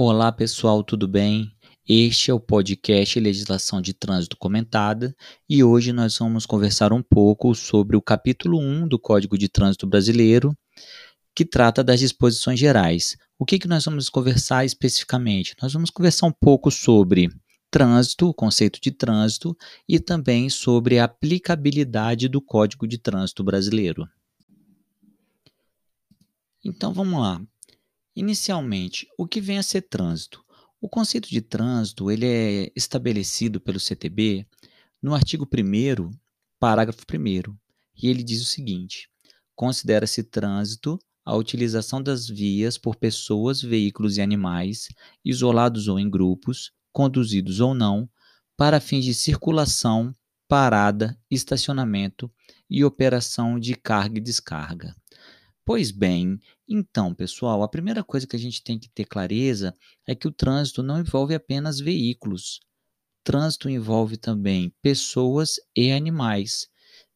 Olá pessoal, tudo bem? Este é o podcast Legislação de Trânsito Comentada e hoje nós vamos conversar um pouco sobre o capítulo 1 do Código de Trânsito Brasileiro, que trata das disposições gerais. O que, que nós vamos conversar especificamente? Nós vamos conversar um pouco sobre trânsito, o conceito de trânsito, e também sobre a aplicabilidade do Código de Trânsito Brasileiro. Então vamos lá. Inicialmente, o que vem a ser trânsito? O conceito de trânsito ele é estabelecido pelo CTB no artigo 1 parágrafo 1 e ele diz o seguinte: considera-se trânsito a utilização das vias por pessoas, veículos e animais, isolados ou em grupos, conduzidos ou não, para fins de circulação, parada, estacionamento e operação de carga e descarga. Pois bem, então, pessoal, a primeira coisa que a gente tem que ter clareza é que o trânsito não envolve apenas veículos. Trânsito envolve também pessoas e animais.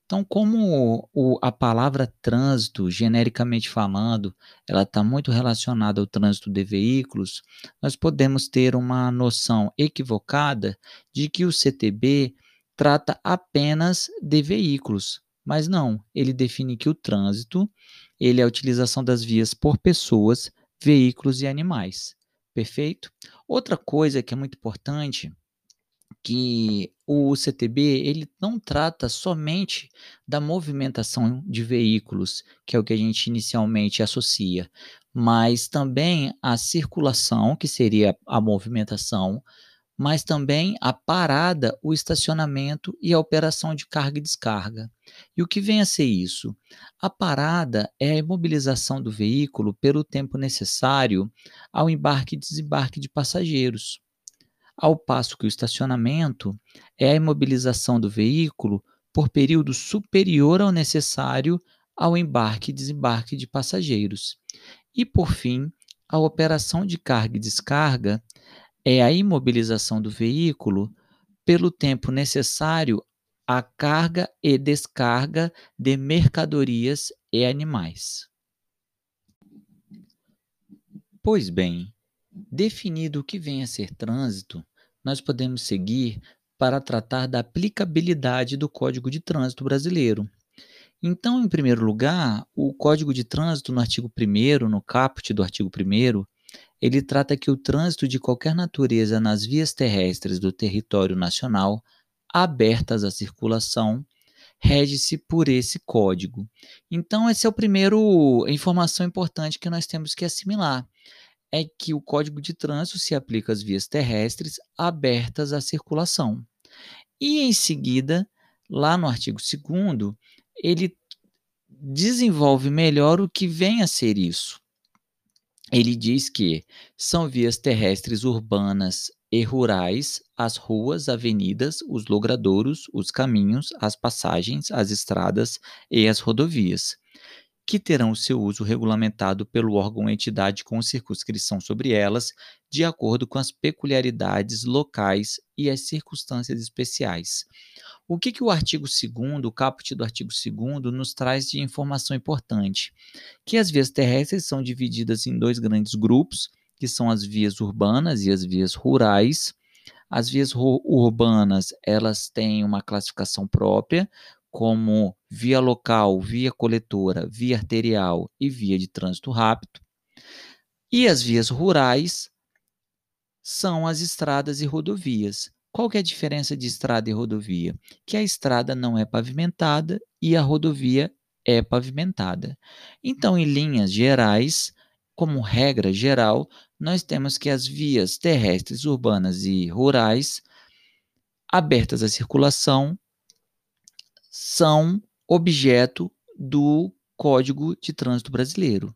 Então, como o, a palavra trânsito, genericamente falando, ela está muito relacionada ao trânsito de veículos, nós podemos ter uma noção equivocada de que o CTB trata apenas de veículos. Mas não, ele define que o trânsito ele é a utilização das vias por pessoas, veículos e animais. Perfeito? Outra coisa que é muito importante que o CTB ele não trata somente da movimentação de veículos, que é o que a gente inicialmente associa, mas também a circulação, que seria a movimentação, mas também a parada, o estacionamento e a operação de carga e descarga. E o que vem a ser isso? A parada é a imobilização do veículo pelo tempo necessário ao embarque e desembarque de passageiros, ao passo que o estacionamento é a imobilização do veículo por período superior ao necessário ao embarque e desembarque de passageiros. E, por fim, a operação de carga e descarga é a imobilização do veículo pelo tempo necessário à carga e descarga de mercadorias e animais. Pois bem, definido o que vem a ser trânsito, nós podemos seguir para tratar da aplicabilidade do Código de Trânsito brasileiro. Então, em primeiro lugar, o Código de Trânsito, no artigo 1, no caput do artigo 1, ele trata que o trânsito de qualquer natureza nas vias terrestres do território nacional, abertas à circulação, rege-se por esse código. Então, essa é a primeira informação importante que nós temos que assimilar. É que o Código de Trânsito se aplica às vias terrestres abertas à circulação. E em seguida, lá no artigo 2, ele desenvolve melhor o que vem a ser isso ele diz que são vias terrestres urbanas e rurais as ruas, avenidas, os logradouros, os caminhos, as passagens, as estradas e as rodovias, que terão seu uso regulamentado pelo órgão ou entidade com circunscrição sobre elas, de acordo com as peculiaridades locais e as circunstâncias especiais. O que, que o artigo 2, o caput do artigo 2, nos traz de informação importante? Que as vias terrestres são divididas em dois grandes grupos, que são as vias urbanas e as vias rurais. As vias urbanas, elas têm uma classificação própria, como via local, via coletora, via arterial e via de trânsito rápido. E as vias rurais são as estradas e rodovias. Qual que é a diferença de estrada e rodovia? Que a estrada não é pavimentada e a rodovia é pavimentada. Então, em linhas gerais, como regra geral, nós temos que as vias terrestres, urbanas e rurais abertas à circulação são objeto do Código de Trânsito Brasileiro.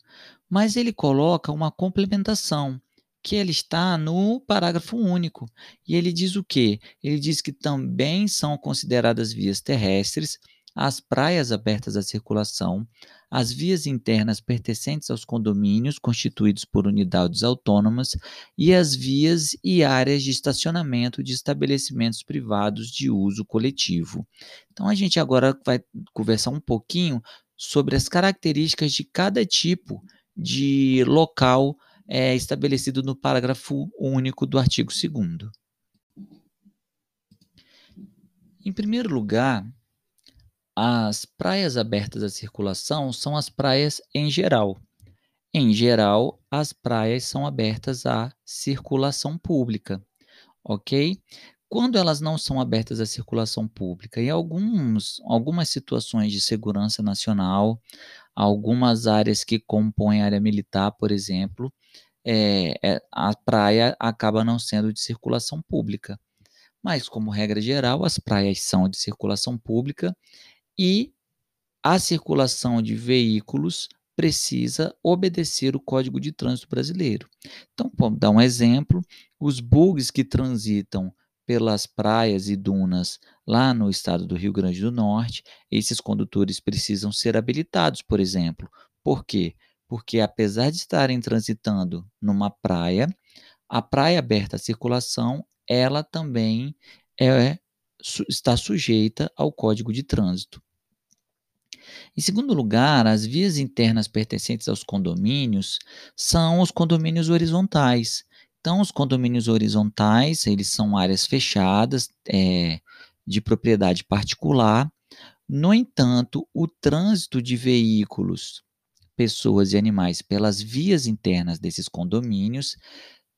Mas ele coloca uma complementação que ele está no parágrafo único. E ele diz o quê? Ele diz que também são consideradas vias terrestres as praias abertas à circulação, as vias internas pertencentes aos condomínios constituídos por unidades autônomas e as vias e áreas de estacionamento de estabelecimentos privados de uso coletivo. Então a gente agora vai conversar um pouquinho sobre as características de cada tipo de local é estabelecido no parágrafo único do artigo 2. Em primeiro lugar, as praias abertas à circulação são as praias em geral. Em geral, as praias são abertas à circulação pública, ok? Quando elas não são abertas à circulação pública, em alguns, algumas situações de segurança nacional, algumas áreas que compõem a área militar, por exemplo, é, é, a praia acaba não sendo de circulação pública. Mas, como regra geral, as praias são de circulação pública e a circulação de veículos precisa obedecer o Código de Trânsito Brasileiro. Então, vamos dar um exemplo: os bugs que transitam pelas praias e dunas lá no estado do Rio Grande do Norte, esses condutores precisam ser habilitados, por exemplo. Por quê? Porque apesar de estarem transitando numa praia, a praia aberta à circulação, ela também é, está sujeita ao Código de Trânsito. Em segundo lugar, as vias internas pertencentes aos condomínios são os condomínios horizontais. Então, os condomínios horizontais, eles são áreas fechadas, é, de propriedade particular. No entanto, o trânsito de veículos, pessoas e animais pelas vias internas desses condomínios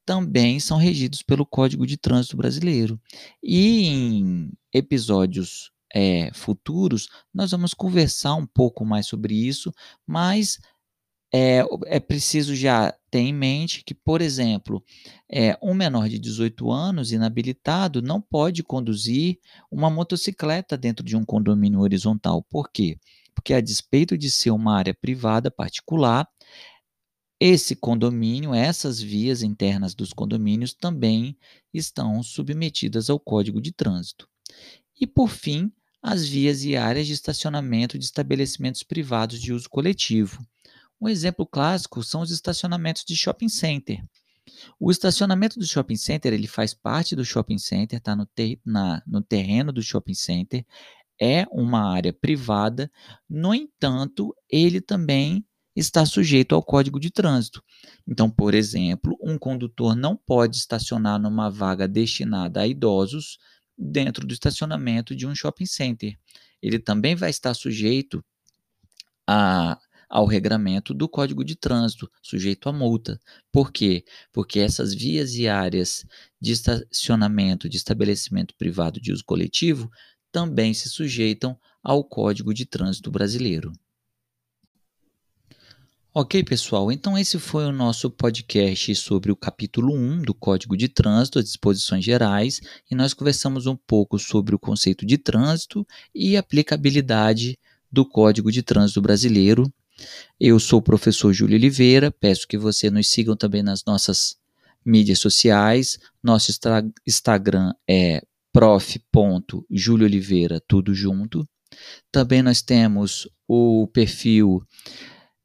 também são regidos pelo Código de Trânsito Brasileiro. E em episódios é, futuros, nós vamos conversar um pouco mais sobre isso, mas é, é preciso já ter em mente que, por exemplo, é, um menor de 18 anos inabilitado não pode conduzir uma motocicleta dentro de um condomínio horizontal. Por quê? Porque, a despeito de ser uma área privada particular, esse condomínio, essas vias internas dos condomínios também estão submetidas ao Código de Trânsito. E, por fim, as vias e áreas de estacionamento de estabelecimentos privados de uso coletivo. Um exemplo clássico são os estacionamentos de shopping center. O estacionamento do shopping center ele faz parte do shopping center, está no, ter, no terreno do shopping center, é uma área privada, no entanto, ele também está sujeito ao Código de Trânsito. Então, por exemplo, um condutor não pode estacionar numa vaga destinada a idosos dentro do estacionamento de um shopping center. Ele também vai estar sujeito a ao regramento do Código de Trânsito, sujeito a multa. Por quê? Porque essas vias e áreas de estacionamento de estabelecimento privado de uso coletivo também se sujeitam ao Código de Trânsito brasileiro. Ok, pessoal, então esse foi o nosso podcast sobre o capítulo 1 do Código de Trânsito, as disposições gerais, e nós conversamos um pouco sobre o conceito de trânsito e aplicabilidade do Código de Trânsito brasileiro. Eu sou o professor Júlio Oliveira, peço que você nos sigam também nas nossas mídias sociais. Nosso Instagram é prof.juliooliveira, tudo junto. Também nós temos o perfil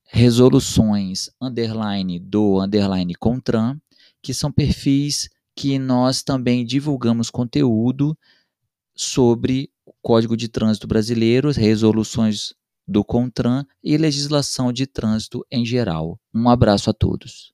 resoluções underline do underline Contran, que são perfis que nós também divulgamos conteúdo sobre o Código de Trânsito Brasileiro, resoluções do CONTRAN e legislação de trânsito em geral. Um abraço a todos.